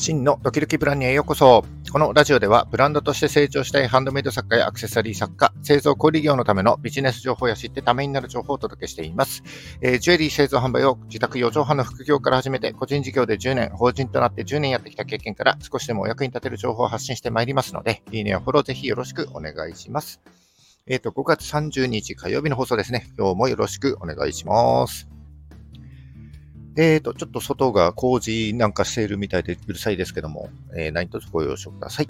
真のドキドキブランニへようこそ。このラジオではブランドとして成長したいハンドメイド作家やアクセサリー作家、製造小売業のためのビジネス情報や知ってためになる情報をお届けしています。えー、ジュエリー製造販売を自宅4畳半の副業から始めて個人事業で10年、法人となって10年やってきた経験から少しでもお役に立てる情報を発信してまいりますので、いいねやフォローぜひよろしくお願いします。えっ、ー、と、5月30日火曜日の放送ですね。今日もよろしくお願いします。えーと、ちょっと外が工事なんかしているみたいでうるさいですけども、えー、何卒ご容赦ください。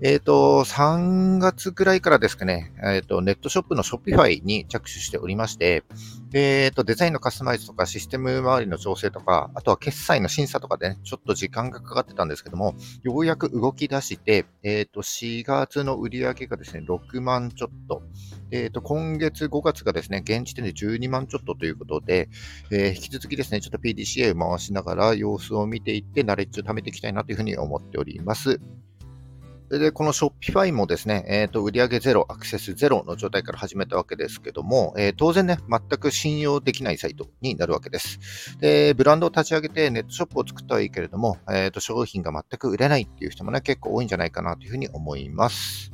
えっ、ー、と、3月くらいからですかね、えっ、ー、と、ネットショップの Shopify に着手しておりまして、えっ、ー、と、デザインのカスタマイズとかシステム周りの調整とか、あとは決済の審査とかでね、ちょっと時間がかかってたんですけども、ようやく動き出して、えっ、と、4月の売り上げがですね、6万ちょっと、えっ、と、今月5月がですね、現時点で12万ちょっとということで、え引き続きですね、ちょっと PDCA を回しながら様子を見ていって、ナレッジを貯めていきたいなというふうに思っております。で、この Shopify もですね、え、ー、と、売上0、アクセスゼロの状態から始めたわけですけども、えー、当然ね、全く信用できないサイトになるわけです。で、ブランドを立ち上げてネットショップを作ったはいいけれども、えっ、ー、と、商品が全く売れないっていう人もね、結構多いんじゃないかなというふうに思います。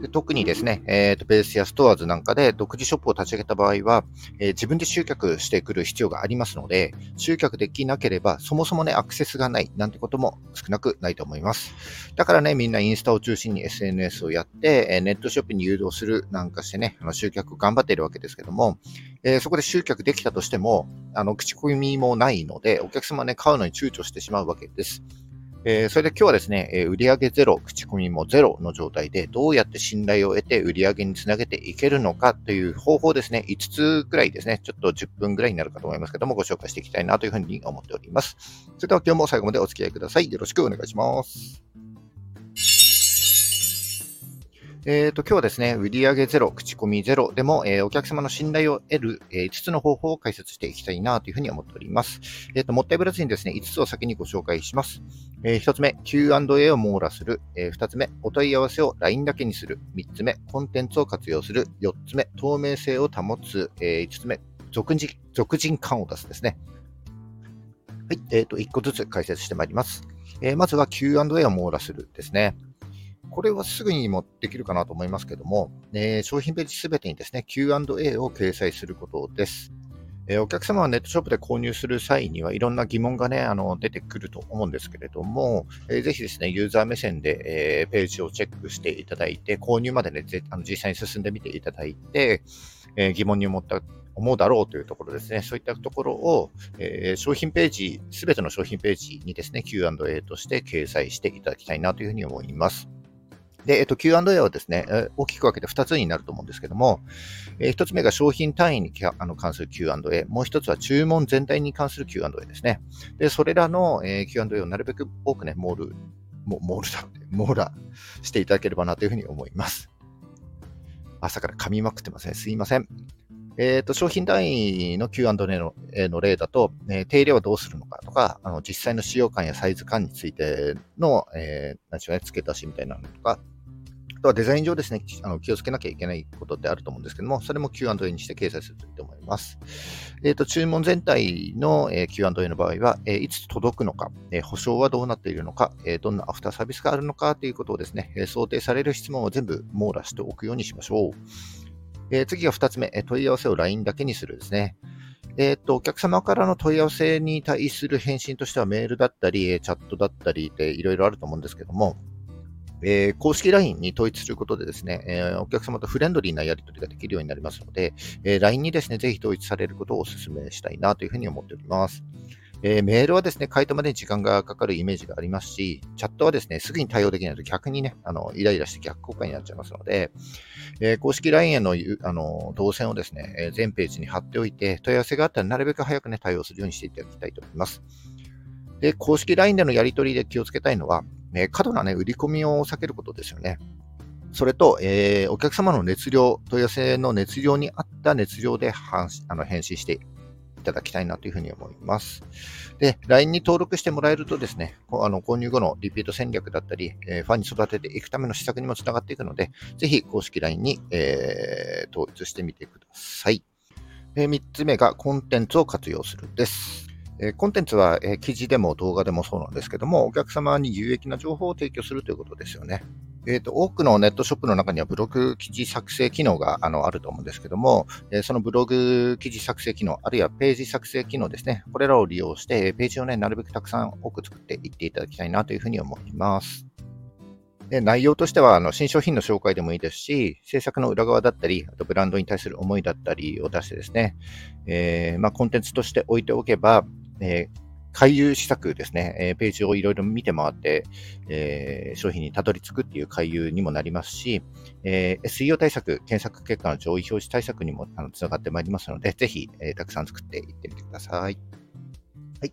で特にですね、えーと、ベースやストアーズなんかで独自ショップを立ち上げた場合は、えー、自分で集客してくる必要がありますので、集客できなければ、そもそもね、アクセスがないなんてことも少なくないと思います。だからね、みんなインスタを中心に SNS をやって、え、ネットショップに誘導するなんかしてね、あの集客頑張っているわけですけども、えー、そこで集客できたとしても、あの、口コミもないので、お客様ね、買うのに躊躇してしまうわけです。えー、それで今日はですね、えー、売上ゼロ、口コミもゼロの状態で、どうやって信頼を得て売上につなげていけるのかという方法ですね、5つくらいですね、ちょっと10分くらいになるかと思いますけども、ご紹介していきたいなというふうに思っております。それでは今日も最後までお付き合いください。よろしくお願いします。えっ、ー、と、今日はですね、売上ゼロ、口コミゼロでも、えー、お客様の信頼を得る、えー、5つの方法を解説していきたいなというふうに思っております。えっ、と、もったいぶらずにですね、5つを先にご紹介します。え1つ目、Q&A を網羅する。え2つ目、お問い合わせを LINE だけにする。3つ目、コンテンツを活用する。4つ目、透明性を保つ。え5つ目、俗人、俗人感を出すですね。はい、えっ、と、1個ずつ解説してまいります。えまずは Q&A を網羅するですね。これはすぐにもできるかなと思いますけども、えー、商品ページすべてにですね、Q&A を掲載することです。えー、お客様はネットショップで購入する際にはいろんな疑問がね、あの出てくると思うんですけれども、えー、ぜひですね、ユーザー目線で、えー、ページをチェックしていただいて、購入までね、あの実際に進んでみていただいて、え疑問に思った思うだろうというところですね。そういったところを、えー、商品ページ、すべての商品ページにですね、Q&A として掲載していただきたいなというふうに思います。で、えっと、Q&A はですね、大きく分けて2つになると思うんですけども、えー、1つ目が商品単位にあの関する Q&A、もう1つは注文全体に関する Q&A ですね。で、それらの、えー、Q&A をなるべく多くね、モール、モールだって、網羅していただければなというふうに思います。朝から噛みまくってますね。すいません。えっ、ー、と、商品単位の Q&A の,、えの例だと、えー、手入れはどうするのかとか、あの実際の使用感やサイズ感についての、えー、なんでしょうね、付け足しみたいなのとか、とはデザイン上ですね、あの気をつけなきゃいけないことってあると思うんですけども、それも Q&A にして掲載するといいと思います。えっ、ー、と、注文全体の、え、Q&A の場合は、え、いつ届くのか、えー、保証はどうなっているのか、え、どんなアフターサービスがあるのかということをですね、え、想定される質問を全部網羅しておくようにしましょう。え、次が2つ目、問い合わせを LINE だけにするですね。えっ、ー、と、お客様からの問い合わせに対する返信としてはメールだったり、チャットだったりでいろいろあると思うんですけども、えー、公式 LINE に統一することでですね、えー、お客様とフレンドリーなやり取りができるようになりますので、えー、LINE にですね、ぜひ統一されることをお勧めしたいなというふうに思っております。えー、メールはですね、回答までに時間がかかるイメージがありますし、チャットはですね、すぐに対応できないと逆にね、あの、イライラして逆効果になっちゃいますので、えー、公式 LINE へのあの動線をですねえ、全ページに貼っておいて、問い合わせがあったらなるべく早くね、対応するようにしていただきたいと思います。で、公式 LINE でのやり取りで気をつけたいのは、え過度な、ね、売り込みを避けることですよね。それと、えー、お客様の熱量、問い合わせの熱量に合った熱量であの返信していただきたいなというふうに思います。で、LINE に登録してもらえるとですね、あの購入後のリピート戦略だったり、えー、ファンに育てていくための施策にもつながっていくので、ぜひ公式 LINE に、えー、統一してみてください。3つ目がコンテンツを活用するです。えコンテンツは、え記事でも動画でもそうなんですけども、お客様に有益な情報を提供するということですよね。えーと、多くのネットショップの中にはブログ記事作成機能があのあると思うんですけども、え、そのブログ記事作成機能、あるいはページ作成機能ですね、これらを利用して、ページをね、なるべくたくさん多く作っていっていただきたいなというふうに思います。で内容としてはあの新商品の紹介でもいいですし、制作の裏側だったり、あとブランドに対する思いだったりを出してですね、えーまあ、コンテンツとして置いておけば、えー回遊施策ですね、えー、ページをいろいろ見て回って、えー、商品にたどり着くっていう回遊にもなりますし、えー、SEO 対策、検索結果の上位表示対策にもあのつながってまいりますので、ぜひ、え、たくさん作っていってみてください。はい。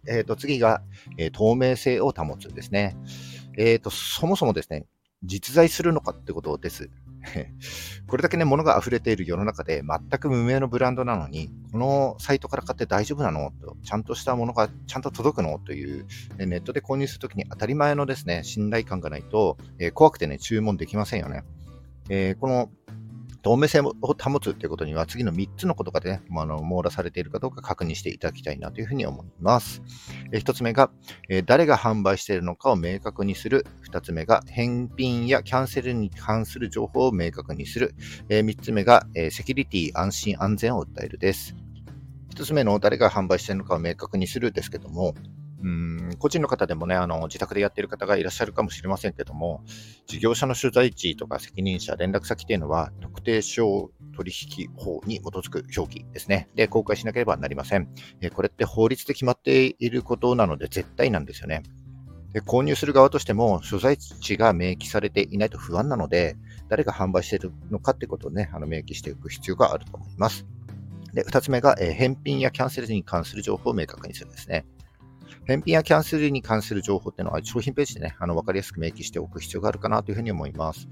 えー、と次が、え、透明性を保つですね。えーと、そもそもですね、実在するのかってことです。これだけね、物が溢れている世の中で全く無名のブランドなのに、このサイトから買って大丈夫なの？と、ちゃんとしたものがちゃんと届くの？という、ネットで購入するときに当たり前のですね、信頼感がないと、えー、怖くてね、注文できませんよね。えー、この透明性を保つということには、次の3つのことがね、あの網羅されているかどうか確認していただきたいなというふうに思います。え1つ目が、え誰が販売しているのかを明確にする。2つ目が、返品やキャンセルに関する情報を明確にする。え3つ目が、えセキュリティ、安心安全を訴えるです。1つ目の誰が販売しているのかを明確にするですけども、うん個人の方でもね、あの自宅でやってる方がいらっしゃるかもしれませんけども、事業者の所在地とか責任者、連絡先というのは、特定商取引法に基づく表記ですね。で、公開しなければなりません。えこれって法律で決まっていることなので絶対なんですよね。で購入する側としても、所在地が明記されていないと不安なので、誰が販売しているのかってことをね、あの明記していく必要があると思います。で、二つ目が、えー、返品やキャンセルに関する情報を明確にするんですね。返品やキャンセルに関する情報っていうのは商品ページでね、あの分かりやすく明記しておく必要があるかなというふうに思います。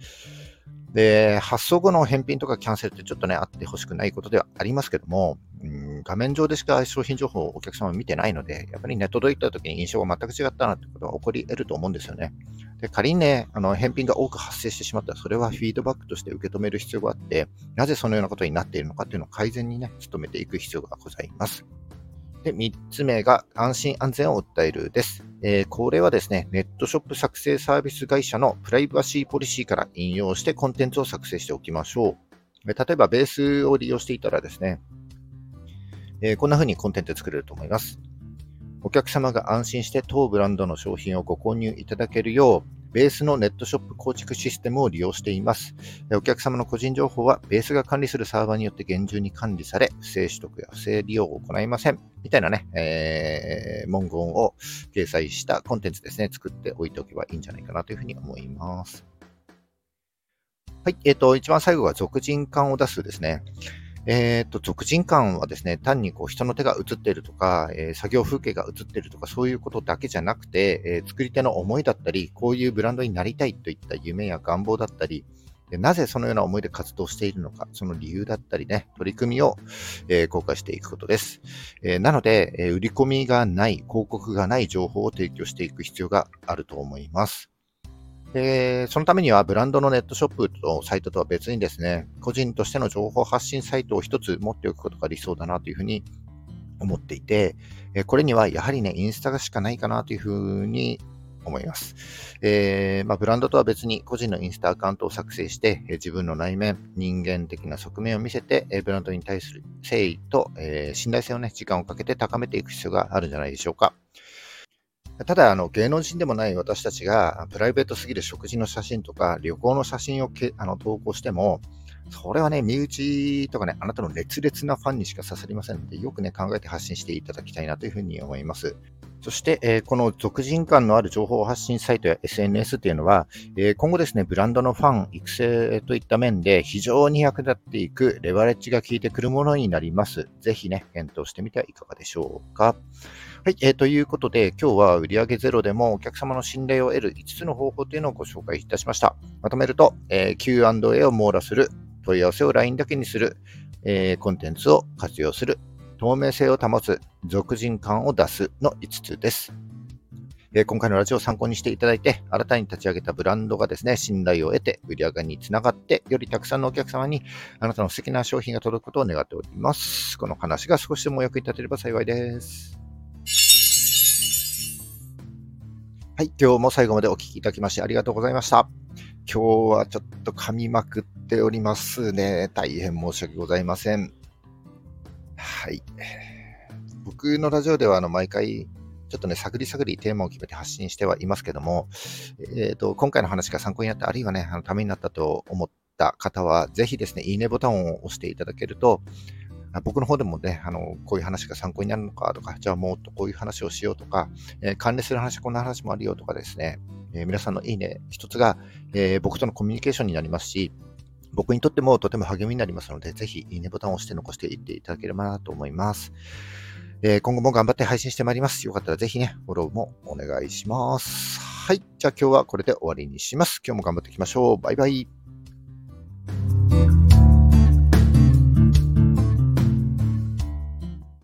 で、発送後の返品とかキャンセルってちょっとね、あってほしくないことではありますけども、うん、画面上でしか商品情報をお客様見てないので、やっぱりね、届いた時に印象が全く違ったなってことは起こり得ると思うんですよね。で仮にね、あの返品が多く発生してしまったら、それはフィードバックとして受け止める必要があって、なぜそのようなことになっているのかっていうのを改善にね、努めていく必要がございます。で、3つ目が安心安全を訴えるです。えー、これはですね、ネットショップ作成サービス会社のプライバシーポリシーから引用してコンテンツを作成しておきましょう。例えば、ベースを利用していたらですね、えー、こんな風にコンテンツ作れると思います。お客様が安心して当ブランドの商品をご購入いただけるよう、ベースのネットショップ構築システムを利用しています。お客様の個人情報はベースが管理するサーバーによって厳重に管理され、不正取得や不正利用を行いません。みたいなね、えー、文言を掲載したコンテンツですね、作っておいておけばいいんじゃないかなというふうに思います。はい。えっ、ー、と、一番最後が俗人感を出すですね。えっ、と、俗人感はですね、単にこう人の手が映ってるとか、えー、作業風景が映ってるとか、そういうことだけじゃなくて、えー、作り手の思いだったり、こういうブランドになりたいといった夢や願望だったり、なぜそのような思いで活動しているのか、その理由だったりね、取り組みを、えー、公開していくことです。えー、なので、えー、売り込みがない、広告がない情報を提供していく必要があると思います。で、そのためにはブランドのネットショップとサイトとは別にですね、個人としての情報発信サイトを一つ持っておくことが理想だなというふうに思っていて、これにはやはりね、インスタがしかないかなというふうに思います。えー、まあ、ブランドとは別に個人のインスタアカウントを作成して、自分の内面、人間的な側面を見せて、ブランドに対する誠意と、えー、信頼性をね、時間をかけて高めていく必要があるんじゃないでしょうか。ただ、あの、芸能人でもない私たちが、プライベートすぎる食事の写真とか、旅行の写真をけあの投稿しても、それはね、身内とかね、あなたの熱烈なファンにしか刺さりませんので、よくね、考えて発信していただきたいなというふうに思います。そして、えー、この俗人感のある情報発信サイトや SNS というのは、えー、今後ですね、ブランドのファン育成といった面で非常に役立っていくレバレッジが効いてくるものになります。ぜひね、検討してみてはいかがでしょうか。はい、えー、ということで、今日は売上ゼロでもお客様の信頼を得る5つの方法というのをご紹介いたしました。まとめると、えー、Q&A を網羅する、問い合わせを LINE だけにする、えー、コンテンツを活用する、透明性を保つ、俗人感を出すの5つです。え今回のラジオを参考にしていただいて、新たに立ち上げたブランドがですね、信頼を得て、売り上げにつながって、よりたくさんのお客様にあなたの素敵な商品が届くことを願っております。この話が少しでもお役に立てれば幸いです。はい、今日も最後までお聞きいただきましてありがとうございました。今日はちょっと噛みまくっておりますね。大変申し訳ございません。はい。僕のラジオではあの毎回ちょっとね、探り探りテーマを決めて発信してはいますけども、え、ー、と、今回の話が参考になった、あるいはね、あのためになったと思った方は、ぜひですね、いいねボタンを押していただけると、僕の方でもね、あの、こういう話が参考になるのかとか、じゃあもっとこういう話をしようとか、えー、関連する話、こんな話もあるよとかですね、えー、皆さんのいいね一つが、えー、僕とのコミュニケーションになりますし、僕にとってもとても励みになりますので、ぜひいいねボタンを押して残していっていただければなと思います。え、今後も頑張って配信してまいります。よかったらぜひね、フォローもお願いします。はい。じゃあ今日はこれで終わりにします。今日も頑張っていきましょう。バイバイ。